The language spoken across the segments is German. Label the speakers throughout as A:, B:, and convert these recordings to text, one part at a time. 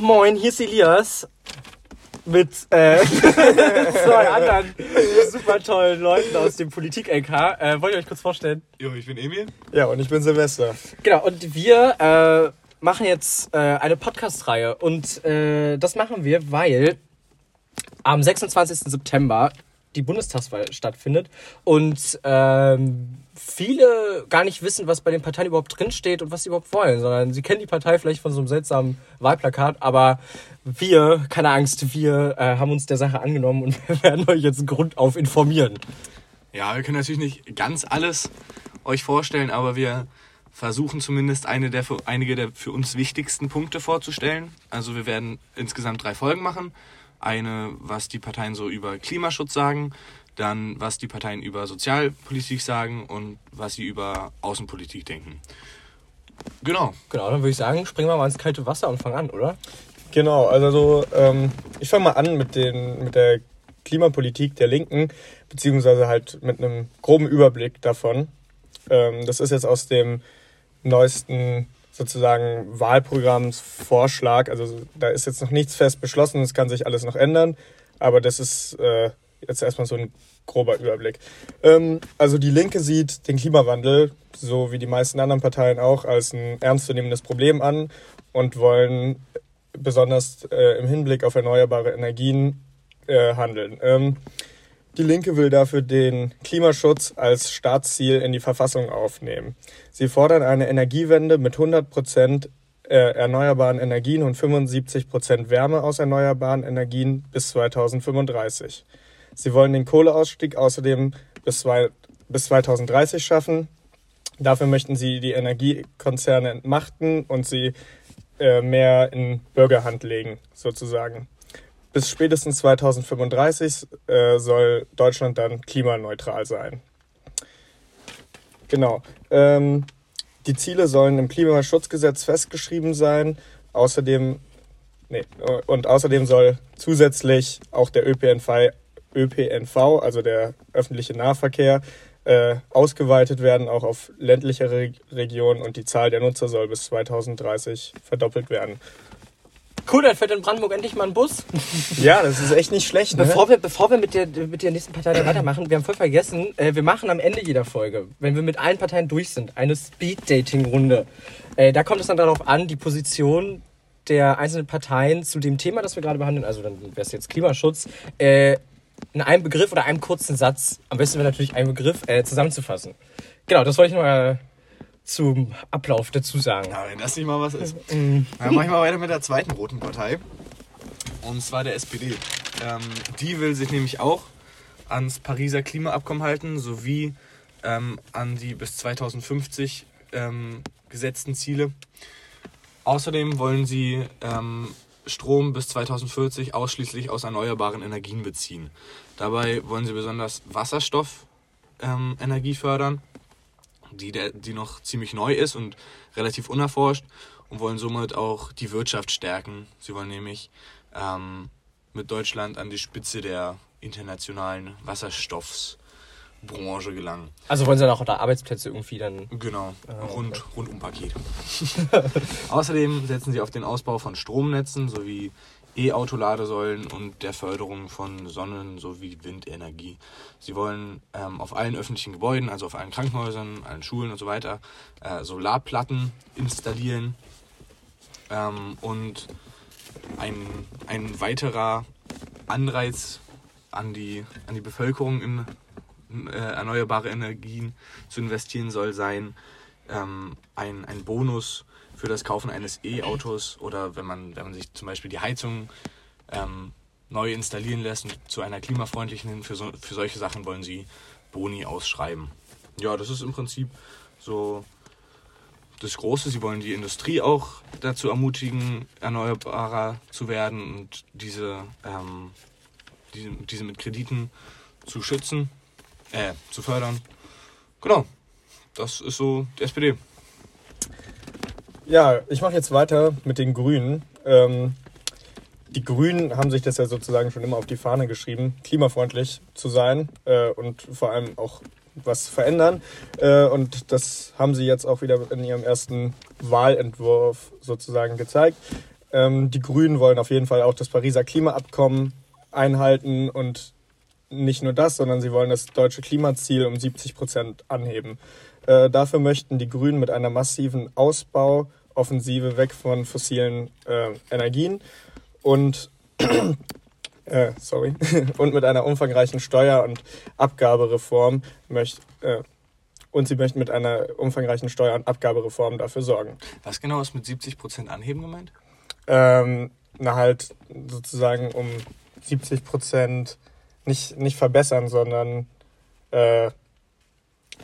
A: Moin, hier ist Elias. Mit äh, zwei anderen super tollen Leuten aus dem Politik-LK. Äh, wollt ihr euch kurz vorstellen?
B: Jo, ich bin Emil.
C: Ja, und ich bin Silvester.
A: Genau, und wir äh, machen jetzt äh, eine Podcast-Reihe. Und äh, das machen wir, weil am 26. September die Bundestagswahl stattfindet und ähm, viele gar nicht wissen, was bei den Parteien überhaupt drinsteht und was sie überhaupt wollen, sondern sie kennen die Partei vielleicht von so einem seltsamen Wahlplakat, aber wir, keine Angst, wir äh, haben uns der Sache angenommen und wir werden euch jetzt grundauf informieren.
B: Ja, wir können natürlich nicht ganz alles euch vorstellen, aber wir versuchen zumindest eine der für, einige der für uns wichtigsten Punkte vorzustellen. Also wir werden insgesamt drei Folgen machen. Eine, was die Parteien so über Klimaschutz sagen, dann was die Parteien über Sozialpolitik sagen und was sie über Außenpolitik denken. Genau.
A: Genau, dann würde ich sagen, springen wir mal ins kalte Wasser und fangen an, oder?
C: Genau, also so, ähm, ich fange mal an mit, den, mit der Klimapolitik der Linken, beziehungsweise halt mit einem groben Überblick davon. Ähm, das ist jetzt aus dem neuesten sozusagen Wahlprogrammsvorschlag. Also da ist jetzt noch nichts fest beschlossen, es kann sich alles noch ändern, aber das ist äh, jetzt erstmal so ein grober Überblick. Ähm, also die Linke sieht den Klimawandel, so wie die meisten anderen Parteien auch, als ein ernstzunehmendes Problem an und wollen besonders äh, im Hinblick auf erneuerbare Energien äh, handeln. Ähm, die Linke will dafür den Klimaschutz als Staatsziel in die Verfassung aufnehmen. Sie fordern eine Energiewende mit 100 Prozent äh, erneuerbaren Energien und 75 Prozent Wärme aus erneuerbaren Energien bis 2035. Sie wollen den Kohleausstieg außerdem bis, zwei, bis 2030 schaffen. Dafür möchten sie die Energiekonzerne entmachten und sie äh, mehr in Bürgerhand legen, sozusagen. Bis spätestens 2035 äh, soll Deutschland dann klimaneutral sein. Genau. Ähm, die Ziele sollen im Klimaschutzgesetz festgeschrieben sein. Außerdem, nee, und außerdem soll zusätzlich auch der ÖPNV, ÖPNV also der öffentliche Nahverkehr, äh, ausgeweitet werden, auch auf ländliche Re Regionen und die Zahl der Nutzer soll bis 2030 verdoppelt werden.
A: Cool, dann fährt in Brandenburg endlich mal ein Bus.
C: Ja, das ist echt nicht schlecht. Ne?
A: Bevor wir, bevor wir mit, der, mit der nächsten Partei weitermachen, wir haben voll vergessen, äh, wir machen am Ende jeder Folge, wenn wir mit allen Parteien durch sind, eine Speed-Dating-Runde. Äh, da kommt es dann darauf an, die Position der einzelnen Parteien zu dem Thema, das wir gerade behandeln, also dann wäre es jetzt Klimaschutz, äh, in einem Begriff oder einem kurzen Satz, am besten wäre natürlich ein Begriff, äh, zusammenzufassen. Genau, das wollte ich nochmal zum Ablauf dazu sagen.
B: Ja, wenn das nicht mal was ist. Dann mache ich mal weiter mit der zweiten roten Partei. Und zwar der SPD. Ähm, die will sich nämlich auch ans Pariser Klimaabkommen halten, sowie ähm, an die bis 2050 ähm, gesetzten Ziele. Außerdem wollen sie ähm, Strom bis 2040 ausschließlich aus erneuerbaren Energien beziehen. Dabei wollen sie besonders Wasserstoffenergie fördern die, die noch ziemlich neu ist und relativ unerforscht und wollen somit auch die Wirtschaft stärken. Sie wollen nämlich ähm, mit Deutschland an die Spitze der internationalen Wasserstoffsbranche gelangen.
A: Also wollen sie dann auch da Arbeitsplätze irgendwie dann.
B: Genau,
A: Ah,
B: rund,
A: okay.
B: Rundum-Paket. Außerdem setzen sie auf den Ausbau von Stromnetzen sowie E-Auto-Ladesäulen und der Förderung von Sonnen- sowie Windenergie. Sie wollen ähm, auf allen öffentlichen Gebäuden, also auf allen Krankenhäusern, allen Schulen und so weiter, äh, Solarplatten installieren. Ähm, und ein, ein weiterer Anreiz an die, an die Bevölkerung in äh, erneuerbare Energien zu investieren soll sein, ähm, ein, ein Bonus für das Kaufen eines E-Autos oder wenn man, wenn man sich zum Beispiel die Heizung ähm, neu installieren lässt zu einer klimafreundlichen hin, für, so, für solche Sachen wollen sie Boni ausschreiben. Ja, das ist im Prinzip so das Große. Sie wollen die Industrie auch dazu ermutigen, erneuerbarer zu werden und diese, ähm, diese, diese mit Krediten zu schützen, äh, zu fördern. Genau, das ist so die SPD.
C: Ja, ich mache jetzt weiter mit den Grünen. Ähm, die Grünen haben sich das ja sozusagen schon immer auf die Fahne geschrieben, klimafreundlich zu sein äh, und vor allem auch was verändern. Äh, und das haben sie jetzt auch wieder in ihrem ersten Wahlentwurf sozusagen gezeigt. Ähm, die Grünen wollen auf jeden Fall auch das Pariser Klimaabkommen einhalten und nicht nur das, sondern sie wollen das deutsche Klimaziel um 70 Prozent anheben. Äh, dafür möchten die Grünen mit einer massiven Ausbauoffensive weg von fossilen äh, Energien und äh, sorry und mit einer umfangreichen Steuer- und Abgabereform möchte äh, und sie möchten mit einer umfangreichen Steuer- und Abgabereform dafür sorgen.
B: Was genau ist mit 70% anheben gemeint?
C: Ähm, na halt sozusagen um 70 Prozent nicht, nicht verbessern, sondern äh,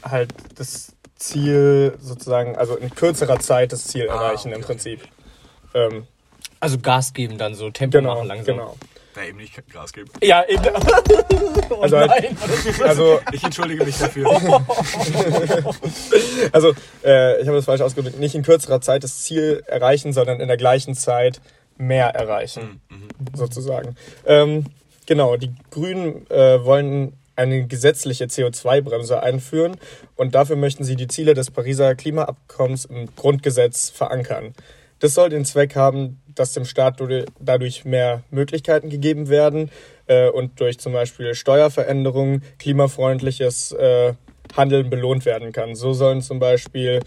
C: halt das Ziel sozusagen, also in kürzerer Zeit das Ziel
B: Ah,
C: erreichen
B: okay,
C: im
B: okay.
C: Prinzip. Ähm,
A: Also Gas geben dann so, Tempo
C: genau,
A: machen langsam.
C: genau.
B: Da eben nicht Gas geben.
A: Ja, eben. oh
C: Also halt-
A: nein.
C: Also,
B: Ich entschuldige mich dafür.
C: also äh, ich habe das falsch ausgedrückt, nicht in kürzerer Zeit das Ziel erreichen, sondern in der gleichen Zeit mehr erreichen, sozusagen. Ähm, genau, die Grünen äh, wollen eine gesetzliche CO2-Bremse einführen und dafür möchten sie die Ziele des Pariser Klimaabkommens im Grundgesetz verankern. Das soll den Zweck haben, dass dem Staat dadurch mehr Möglichkeiten gegeben werden äh, und durch zum Beispiel Steuerveränderungen klimafreundliches äh, Handeln belohnt werden kann. So sollen zum Beispiel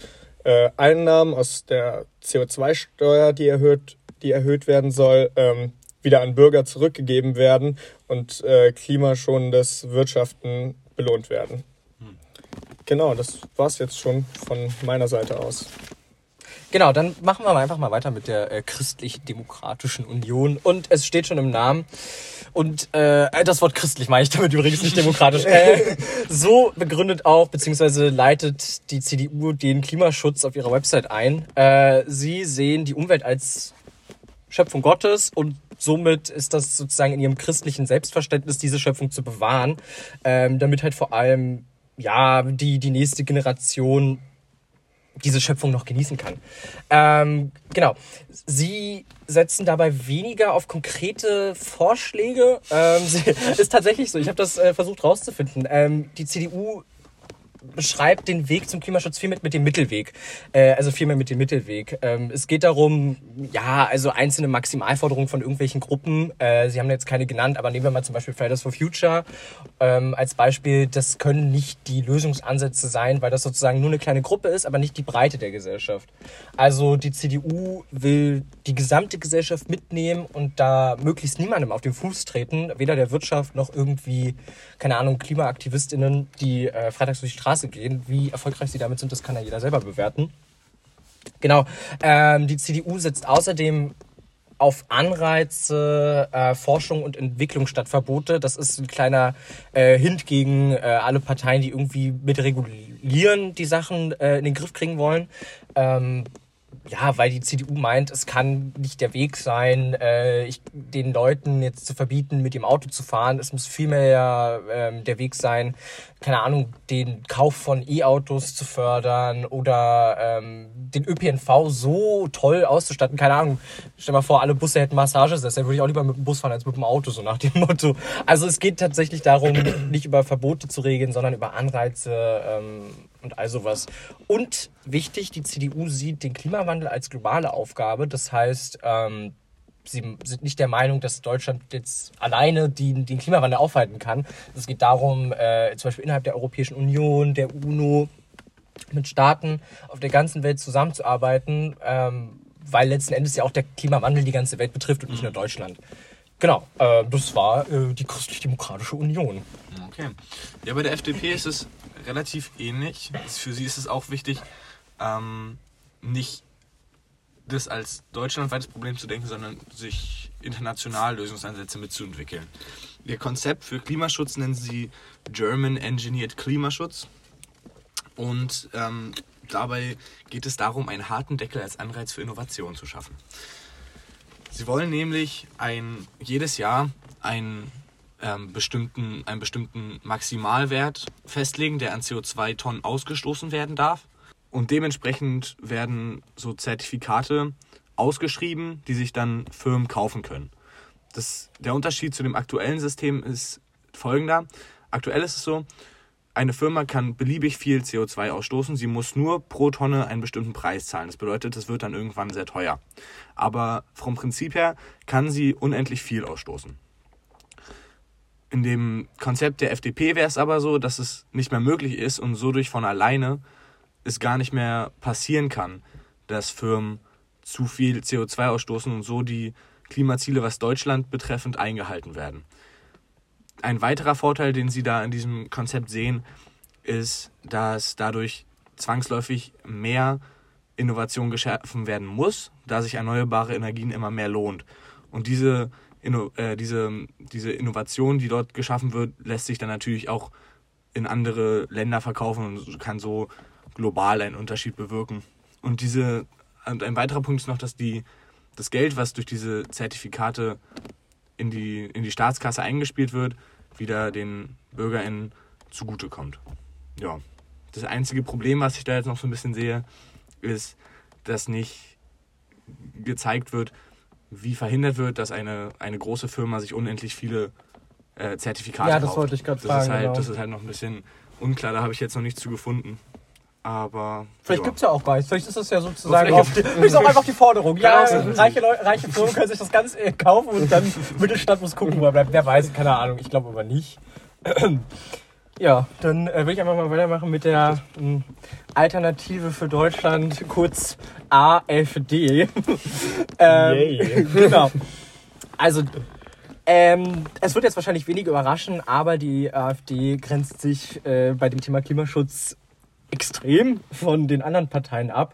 C: äh, Einnahmen aus der CO2-Steuer, die erhöht, die erhöht werden soll, ähm, wieder an Bürger zurückgegeben werden und äh, klimaschonendes Wirtschaften belohnt werden. Genau, das war's jetzt schon von meiner Seite aus.
A: Genau, dann machen wir einfach mal weiter mit der äh, christlich-demokratischen Union. Und es steht schon im Namen. Und äh, das Wort christlich meine ich damit übrigens nicht demokratisch. Äh, so begründet auch, beziehungsweise leitet die CDU den Klimaschutz auf ihrer Website ein. Äh, sie sehen die Umwelt als Schöpfung Gottes und somit ist das sozusagen in ihrem christlichen Selbstverständnis, diese Schöpfung zu bewahren, ähm, damit halt vor allem ja die, die nächste Generation diese Schöpfung noch genießen kann. Ähm, genau. Sie setzen dabei weniger auf konkrete Vorschläge. Ähm, ist tatsächlich so. Ich habe das äh, versucht rauszufinden. Ähm, die CDU beschreibt den Weg zum Klimaschutz viel mit, mit dem Mittelweg. Äh, also viel mehr mit dem Mittelweg. Ähm, es geht darum, ja, also einzelne Maximalforderungen von irgendwelchen Gruppen. Äh, Sie haben jetzt keine genannt, aber nehmen wir mal zum Beispiel Fridays for Future ähm, als Beispiel. Das können nicht die Lösungsansätze sein, weil das sozusagen nur eine kleine Gruppe ist, aber nicht die Breite der Gesellschaft. Also die CDU will die gesamte Gesellschaft mitnehmen und da möglichst niemandem auf den Fuß treten, weder der Wirtschaft noch irgendwie, keine Ahnung, KlimaaktivistInnen, die äh, freitags durch die Straße gehen. Wie erfolgreich sie damit sind, das kann ja jeder selber bewerten. Genau. Ähm, die CDU setzt außerdem auf Anreize, äh, Forschung und Entwicklung statt Verbote. Das ist ein kleiner äh, Hint gegen äh, alle Parteien, die irgendwie mit regulieren die Sachen äh, in den Griff kriegen wollen. Ähm, ja, weil die CDU meint, es kann nicht der Weg sein, äh, ich, den Leuten jetzt zu verbieten, mit dem Auto zu fahren. Es muss vielmehr ähm, der Weg sein, keine Ahnung, den Kauf von E-Autos zu fördern oder ähm, den ÖPNV so toll auszustatten. Keine Ahnung, stell mal vor, alle Busse hätten Massagesessel, würde ich auch lieber mit dem Bus fahren als mit dem Auto, so nach dem Motto. Also es geht tatsächlich darum, nicht über Verbote zu regeln, sondern über Anreize ähm, und all sowas. Und wichtig, die CDU sieht den Klimawandel als globale Aufgabe. Das heißt, ähm, sie sind nicht der Meinung, dass Deutschland jetzt alleine den, den Klimawandel aufhalten kann. Es geht darum, äh, zum Beispiel innerhalb der Europäischen Union, der UNO, mit Staaten auf der ganzen Welt zusammenzuarbeiten, ähm, weil letzten Endes ja auch der Klimawandel die ganze Welt betrifft und nicht nur Deutschland. Genau, äh, das war äh, die Christlich-Demokratische Union.
B: Okay. Ja, bei der FDP ist es relativ ähnlich. Für sie ist es auch wichtig, ähm, nicht das als deutschlandweites Problem zu denken, sondern sich international Lösungsansätze mitzuentwickeln. Ihr Konzept für Klimaschutz nennen sie German Engineered Klimaschutz. Und ähm, dabei geht es darum, einen harten Deckel als Anreiz für Innovation zu schaffen. Sie wollen nämlich ein, jedes Jahr einen, ähm, bestimmten, einen bestimmten Maximalwert festlegen, der an CO2-Tonnen ausgestoßen werden darf. Und dementsprechend werden so Zertifikate ausgeschrieben, die sich dann Firmen kaufen können. Das, der Unterschied zu dem aktuellen System ist folgender. Aktuell ist es so, eine Firma kann beliebig viel CO2 ausstoßen, sie muss nur pro Tonne einen bestimmten Preis zahlen. Das bedeutet, es wird dann irgendwann sehr teuer. Aber vom Prinzip her kann sie unendlich viel ausstoßen. In dem Konzept der FDP wäre es aber so, dass es nicht mehr möglich ist und so durch von alleine es gar nicht mehr passieren kann, dass Firmen zu viel CO2 ausstoßen und so die Klimaziele, was Deutschland betreffend, eingehalten werden. Ein weiterer Vorteil, den Sie da in diesem Konzept sehen, ist, dass dadurch zwangsläufig mehr Innovation geschaffen werden muss, da sich erneuerbare Energien immer mehr lohnt. Und diese, Inno, äh, diese, diese Innovation, die dort geschaffen wird, lässt sich dann natürlich auch in andere Länder verkaufen und kann so global einen Unterschied bewirken. Und diese und ein weiterer Punkt ist noch, dass die, das Geld, was durch diese Zertifikate in die, in die Staatskasse eingespielt wird, wieder den BürgerInnen zugutekommt. Ja. Das einzige Problem, was ich da jetzt noch so ein bisschen sehe, ist, dass nicht gezeigt wird, wie verhindert wird, dass eine, eine große Firma sich unendlich viele äh, Zertifikate
A: Ja, das
B: kauft.
A: wollte ich gerade
B: das
A: fragen,
B: Ist halt,
A: genau.
B: Das ist halt noch ein bisschen unklar, da habe ich jetzt noch nichts zu gefunden. Aber.
A: Vielleicht
B: ja.
A: gibt es ja auch nichts. Vielleicht ist das ja sozusagen auch die, vielleicht ist auch einfach die Forderung. Ja,
B: auch sein.
A: reiche, Leute, reiche Firmen können sich das Ganze äh, kaufen und dann Mittelstand muss gucken, wo er bleibt. Wer weiß, keine Ahnung. Ich glaube aber nicht. Ja, dann äh, will ich einfach mal weitermachen mit der ähm, Alternative für Deutschland, kurz AfD. ähm, genau. Also, ähm, es wird jetzt wahrscheinlich wenig überraschen, aber die AfD grenzt sich äh, bei dem Thema Klimaschutz extrem von den anderen Parteien ab.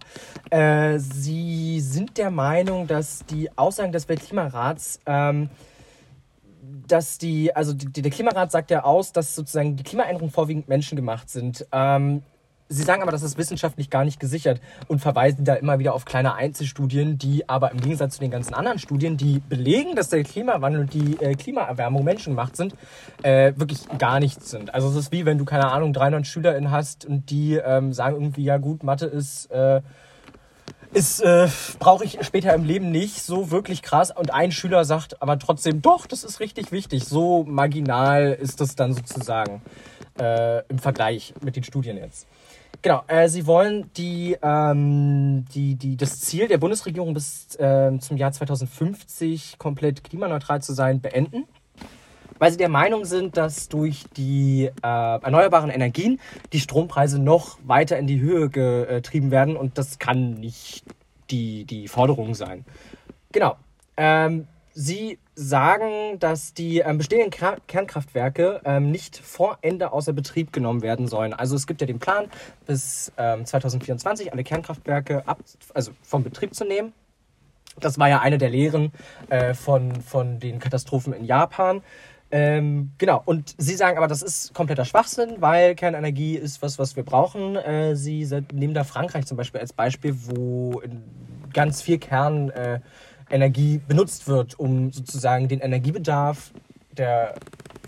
A: Äh, sie sind der Meinung, dass die Aussagen des Weltklimarats, ähm, dass die, also die, der Klimarat sagt ja aus, dass sozusagen die Klimaänderungen vorwiegend menschengemacht sind. Ähm, Sie sagen aber, das ist wissenschaftlich gar nicht gesichert und verweisen da immer wieder auf kleine Einzelstudien, die aber im Gegensatz zu den ganzen anderen Studien, die belegen, dass der Klimawandel und die äh, Klimaerwärmung menschengemacht sind, äh, wirklich gar nichts sind. Also es ist wie, wenn du, keine Ahnung, 300 SchülerInnen hast und die ähm, sagen irgendwie, ja gut, Mathe ist... Äh, ist, äh, brauche ich später im Leben nicht so wirklich krass. Und ein Schüler sagt aber trotzdem, doch, das ist richtig wichtig. So marginal ist das dann sozusagen äh, im Vergleich mit den Studien jetzt. Genau, äh, sie wollen die, ähm, die, die, das Ziel der Bundesregierung bis äh, zum Jahr 2050 komplett klimaneutral zu sein beenden weil sie der Meinung sind, dass durch die äh, erneuerbaren Energien die Strompreise noch weiter in die Höhe getrieben werden und das kann nicht die, die Forderung sein. Genau. Ähm, sie sagen, dass die ähm, bestehenden Kra Kernkraftwerke ähm, nicht vor Ende außer Betrieb genommen werden sollen. Also es gibt ja den Plan, bis ähm, 2024 alle Kernkraftwerke ab, also vom Betrieb zu nehmen. Das war ja eine der Lehren äh, von, von den Katastrophen in Japan. Ähm, genau, und Sie sagen aber, das ist kompletter Schwachsinn, weil Kernenergie ist was, was wir brauchen. Äh, Sie nehmen da Frankreich zum Beispiel als Beispiel, wo ganz viel Kernenergie äh, benutzt wird, um sozusagen den Energiebedarf der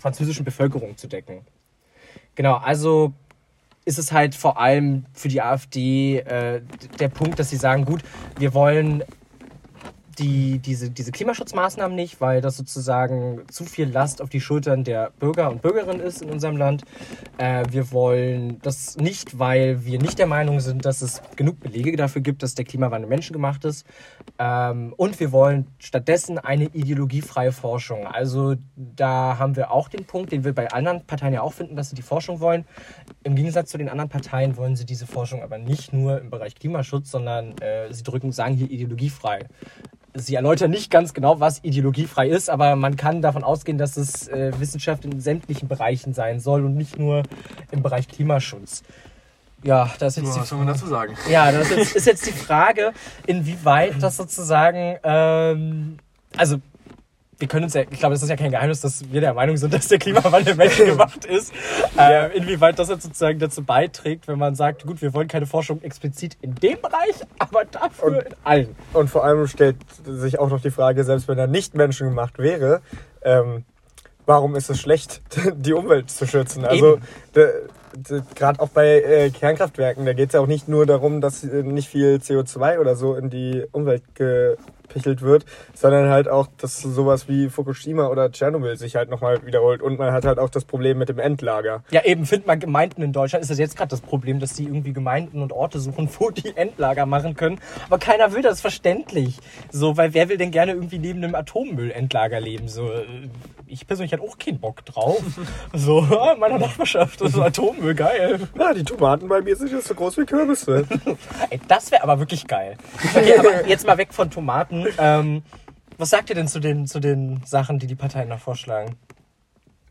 A: französischen Bevölkerung zu decken. Genau, also ist es halt vor allem für die AfD äh, der Punkt, dass sie sagen, gut, wir wollen die, diese, diese Klimaschutzmaßnahmen nicht, weil das sozusagen zu viel Last auf die Schultern der Bürger und Bürgerinnen ist in unserem Land. Äh, wir wollen das nicht, weil wir nicht der Meinung sind, dass es genug Belege dafür gibt, dass der Klimawandel menschengemacht ist. Ähm, und wir wollen stattdessen eine ideologiefreie Forschung. Also da haben wir auch den Punkt, den wir bei anderen Parteien ja auch finden, dass sie die Forschung wollen. Im Gegensatz zu den anderen Parteien wollen sie diese Forschung aber nicht nur im Bereich Klimaschutz, sondern äh, sie drücken, sagen hier ideologiefrei. Sie erläutern nicht ganz genau, was ideologiefrei ist, aber man kann davon ausgehen, dass es äh, Wissenschaft in sämtlichen Bereichen sein soll und nicht nur im Bereich Klimaschutz. Ja, das ist jetzt die
B: Was soll man dazu sagen?
A: ja, das ist jetzt, ist jetzt die Frage, inwieweit das sozusagen, ähm, also wir können uns ja, ich glaube, das ist ja kein Geheimnis, dass wir der Meinung sind, dass der Klimawandel menschengemacht ist. Äh, inwieweit das jetzt sozusagen dazu beiträgt, wenn man sagt, gut, wir wollen keine Forschung explizit in dem Bereich, aber dafür
C: Und-
A: in allen.
C: Und vor allem stellt sich auch noch die Frage, selbst wenn er nicht menschengemacht wäre, ähm, warum ist es schlecht, die Umwelt zu schützen? Also gerade auch bei äh, Kernkraftwerken, da geht es ja auch nicht nur darum, dass äh, nicht viel CO2 oder so in die Umwelt gepichelt wird, sondern halt auch, dass sowas wie Fukushima oder Tschernobyl sich halt nochmal wiederholt. Und man hat halt auch das Problem mit dem Endlager.
A: Ja, eben, findet man Gemeinden in Deutschland, ist das jetzt gerade das Problem, dass die irgendwie Gemeinden und Orte suchen, wo die Endlager machen können. Aber keiner will das, verständlich. So, weil wer will denn gerne irgendwie neben einem Atommüllendlager leben? So, äh, ich persönlich hätte auch keinen Bock drauf. So, ah, in meiner Nachbarschaft, das ist Atommüll, geil.
C: Ja, die Tomaten bei mir sind jetzt so groß wie Kürbisse.
A: Ey, das wäre aber wirklich geil. Okay, aber jetzt mal weg von Tomaten. Ähm, was sagt ihr denn zu den, zu den Sachen, die die Parteien noch vorschlagen?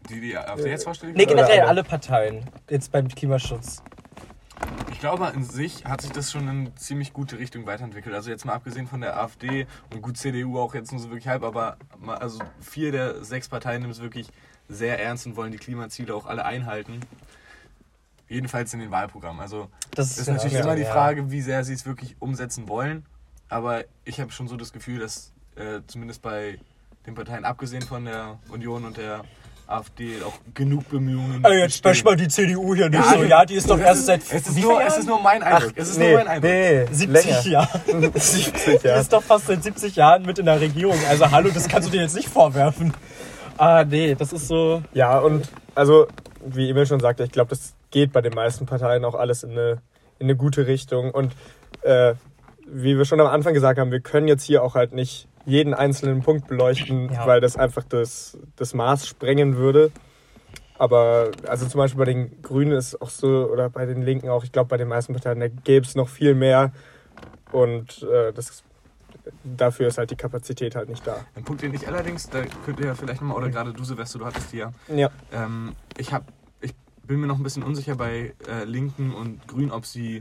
B: Die, die AfD jetzt vorstellen?
A: Nee, generell
C: alle.
A: Parteien. Jetzt beim Klimaschutz.
B: Ich glaube, in sich hat sich das schon in eine ziemlich gute Richtung weiterentwickelt. Also jetzt mal abgesehen von der AfD und gut CDU auch jetzt nur so wirklich halb, aber mal- also vier der sechs Parteien nehmen es wirklich sehr ernst und wollen die Klimaziele auch alle einhalten. Jedenfalls in den Wahlprogrammen. Also
A: Das
B: ist
A: ja
B: natürlich
A: auch-
B: immer die
A: ja.
B: Frage, wie sehr sie es wirklich umsetzen wollen. Aber ich habe schon so das Gefühl, dass äh, zumindest bei den Parteien, abgesehen von der Union und der AfD, auch genug Bemühungen.
A: Ey, jetzt
B: bestehen.
A: bash mal die CDU hier nicht
B: Ja,
A: so. Ja, die ist doch erst seit
B: es ist,
A: wie
B: nur, es
A: Jahren?
B: ist nur mein Eindruck. es ist
C: nee,
B: nur mein Eindruck.
C: nee,
A: 70
C: länger.
A: Jahren.
C: 70
A: Die
C: Jahre.
A: ist doch fast seit 70 Jahren mit in der Regierung. Also hallo, das kannst du dir jetzt nicht vorwerfen. Ah, nee, das ist so.
C: Ja, und also, wie Emil schon sagte, ich glaube, das geht bei den meisten Parteien auch alles in eine, in eine gute Richtung. Und äh, wie wir schon am Anfang gesagt haben, wir können jetzt hier auch halt nicht jeden einzelnen Punkt beleuchten,
A: Ja.
C: weil das einfach das, das Maß sprengen würde. Aber also zum Beispiel bei den Grünen ist auch so, oder bei den Linken auch, ich glaube bei den meisten Parteien, da gäbe es noch viel mehr. Und äh, das, dafür ist halt die Kapazität halt nicht da.
B: Ein Punkt, den ich allerdings, da könnt ihr ja vielleicht nochmal, oder gerade du Silvester, du hattest die ja,
C: Ja.
B: ähm, ich, hab, ich bin mir noch ein bisschen unsicher bei äh, Linken und Grünen, ob sie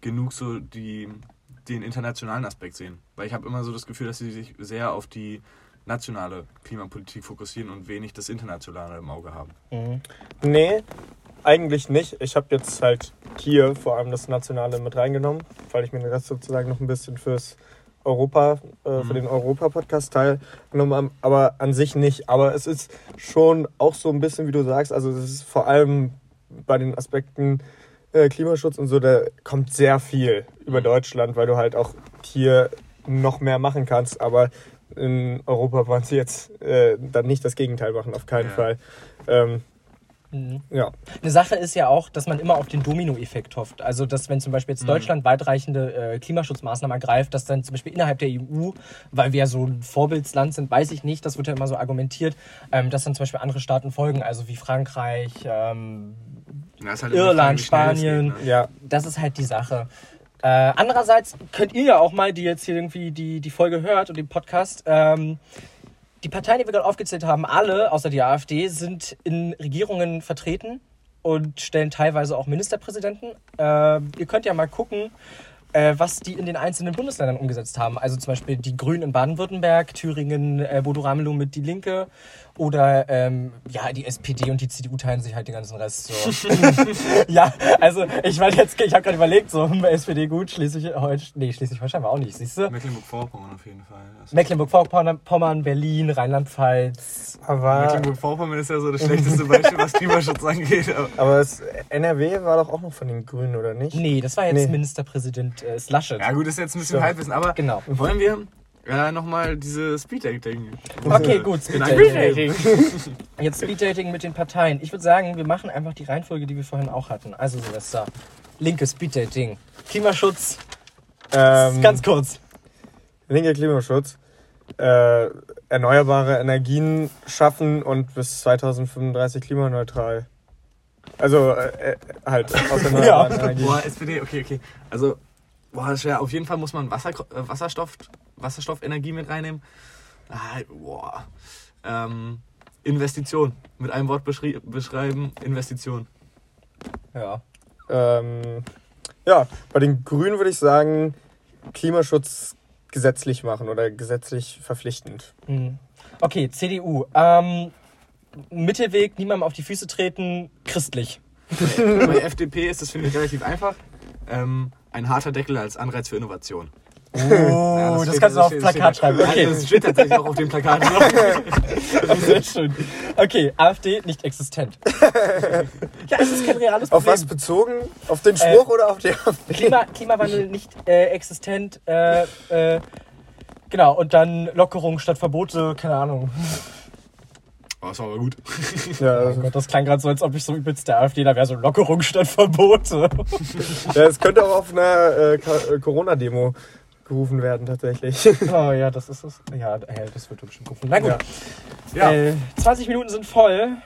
B: genug so die, den internationalen Aspekt sehen. Weil ich habe immer so das Gefühl, dass sie sich sehr auf die nationale Klimapolitik fokussieren und wenig das Internationale im Auge haben.
A: Mhm.
C: Nee, eigentlich nicht. Ich habe jetzt halt hier vor allem das Nationale mit reingenommen, weil ich mir den Rest sozusagen noch ein bisschen fürs Europa, äh, für
B: Mhm.
C: den Europa-Podcast teilgenommen habe, aber an sich nicht. Aber es ist schon auch so ein bisschen, wie du sagst, also es ist vor allem bei den Aspekten äh, Klimaschutz und so, da kommt sehr viel über
B: Mhm.
C: Deutschland, weil du halt auch hier noch mehr machen kannst, aber in Europa wollen sie jetzt äh, dann nicht das Gegenteil machen, auf keinen
B: Ja.
C: Fall. Ähm,
A: Mhm.
C: ja.
A: Eine Sache ist ja auch, dass man immer auf den Dominoeffekt hofft. Also, dass wenn zum Beispiel jetzt
B: Mhm.
A: Deutschland weitreichende äh, Klimaschutzmaßnahmen ergreift, dass dann zum Beispiel innerhalb der EU, weil wir ja so ein Vorbildsland sind, weiß ich nicht, das wird ja immer so argumentiert, ähm, dass dann zum Beispiel andere Staaten folgen, also wie Frankreich, ähm,
B: halt
A: Irland, Spanien.
B: geht, ne?
C: Ja,
A: das ist halt die Sache. Äh, andererseits könnt ihr ja auch mal, die jetzt hier irgendwie die, die Folge hört und den Podcast, ähm, die Parteien, die wir gerade aufgezählt haben, alle, außer die AfD, sind in Regierungen vertreten und stellen teilweise auch Ministerpräsidenten. Ähm, ihr könnt ja mal gucken, äh, was die in den einzelnen Bundesländern umgesetzt haben. Also zum Beispiel die Grünen in Baden-Württemberg, Thüringen, äh, Bodo Ramelow mit Die Linke oder ähm, ja, die SPD und die CDU teilen sich halt den ganzen Rest. So. ja, also ich meine jetzt, ich habe gerade überlegt, so SPD gut, Schleswig-Holstein, nee, Schleswig-Holstein war auch nicht, siehst du?
B: Mecklenburg-Vorpommern auf jeden Fall. Also
A: Mecklenburg-Vorpommern, Berlin, Rheinland-Pfalz.
C: aber,
B: Mecklenburg-Vorpommern ist ja so das schlechteste Beispiel, was Klimaschutz angeht. Aber
C: aber NRW war doch auch noch von den Grünen, oder nicht?
A: Nee, das war jetzt
C: Nee.
A: Ministerpräsident äh, Laschet.
B: ja gut, ist jetzt ein bisschen
C: So.
B: Halbwissen, aber
A: Genau.
B: wollen wir äh, nochmal diese Speed-Dating...
A: Okay, gut,
B: In
A: Speeddating. Jetzt Speeddating mit den Parteien. Ich würde sagen, wir machen einfach die Reihenfolge, die wir vorhin auch hatten. Also Silvester. Linke Speeddating. Klimaschutz.
C: Ähm,
A: Ganz kurz.
C: linker Klimaschutz. Äh, erneuerbare Energien schaffen und bis 2035 klimaneutral. Also äh, äh, halt aus erneuerbaren
A: Ja.
C: Energien.
B: Boah, SPD, okay, okay. Also, boah, das schwer. Auf jeden Fall muss man Wasser, äh, Wasserstoff, Wasserstoffenergie mit reinnehmen. Ah, boah. Ähm, Investition. Mit einem Wort beschreiben, Investition.
A: Ja.
C: Ähm, ja, bei den Grünen würde ich sagen, Klimaschutz gesetzlich machen oder gesetzlich verpflichtend.
A: Hm. Okay, CDU. Ähm, Mittelweg, niemandem auf die Füße treten, christlich.
B: Bei FDP ist das, finde ich, relativ einfach. Ähm, ein harter Deckel als Anreiz für Innovation.
A: Oh, das,
B: steht-
A: kannst du auf
B: steht-
A: Plakat
B: steht-
A: schreiben. Okay,
B: Das steht tatsächlich auch auf dem Plakat.
A: sehr schön. Okay, AfD nicht existent. ja, es ist kein reales
C: Auf
A: Problem.
C: was bezogen? Auf den Spruch oder auf die AfD?
A: Klima, Klimawandel nicht äh, existent. Äh, äh, genau, und dann Lockerung statt Verbote, keine Ahnung.
B: Oh, das war aber gut.
C: Ja,
A: Oh Gott, das klang gerade so, als ob ich so übelst der AfD, da wäre so Lockerung statt Verbote.
C: ja, es könnte auch auf einer äh, äh, Corona-Demo gerufen werden, tatsächlich.
A: oh ja, das ist es. Ja, äh, das wird bestimmt gerufen. Na gut,
C: Ja.
B: Ja.
A: Äh, 20 Minuten sind voll.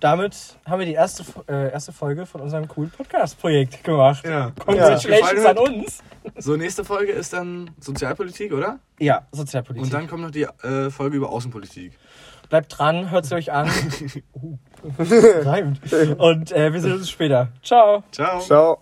A: Damit haben wir die erste, äh, erste Folge von unserem coolen Podcast-Projekt gemacht.
B: Ja.
A: Congratulations
B: Gefallen
A: an uns.
B: So, nächste Folge ist dann Sozialpolitik, oder?
A: Ja, Sozialpolitik.
B: Und dann kommt noch die äh, Folge über Außenpolitik.
A: Bleibt dran, hört sie euch an. reimt. Und äh, wir sehen uns später. Ciao.
B: Ciao.
C: Ciao.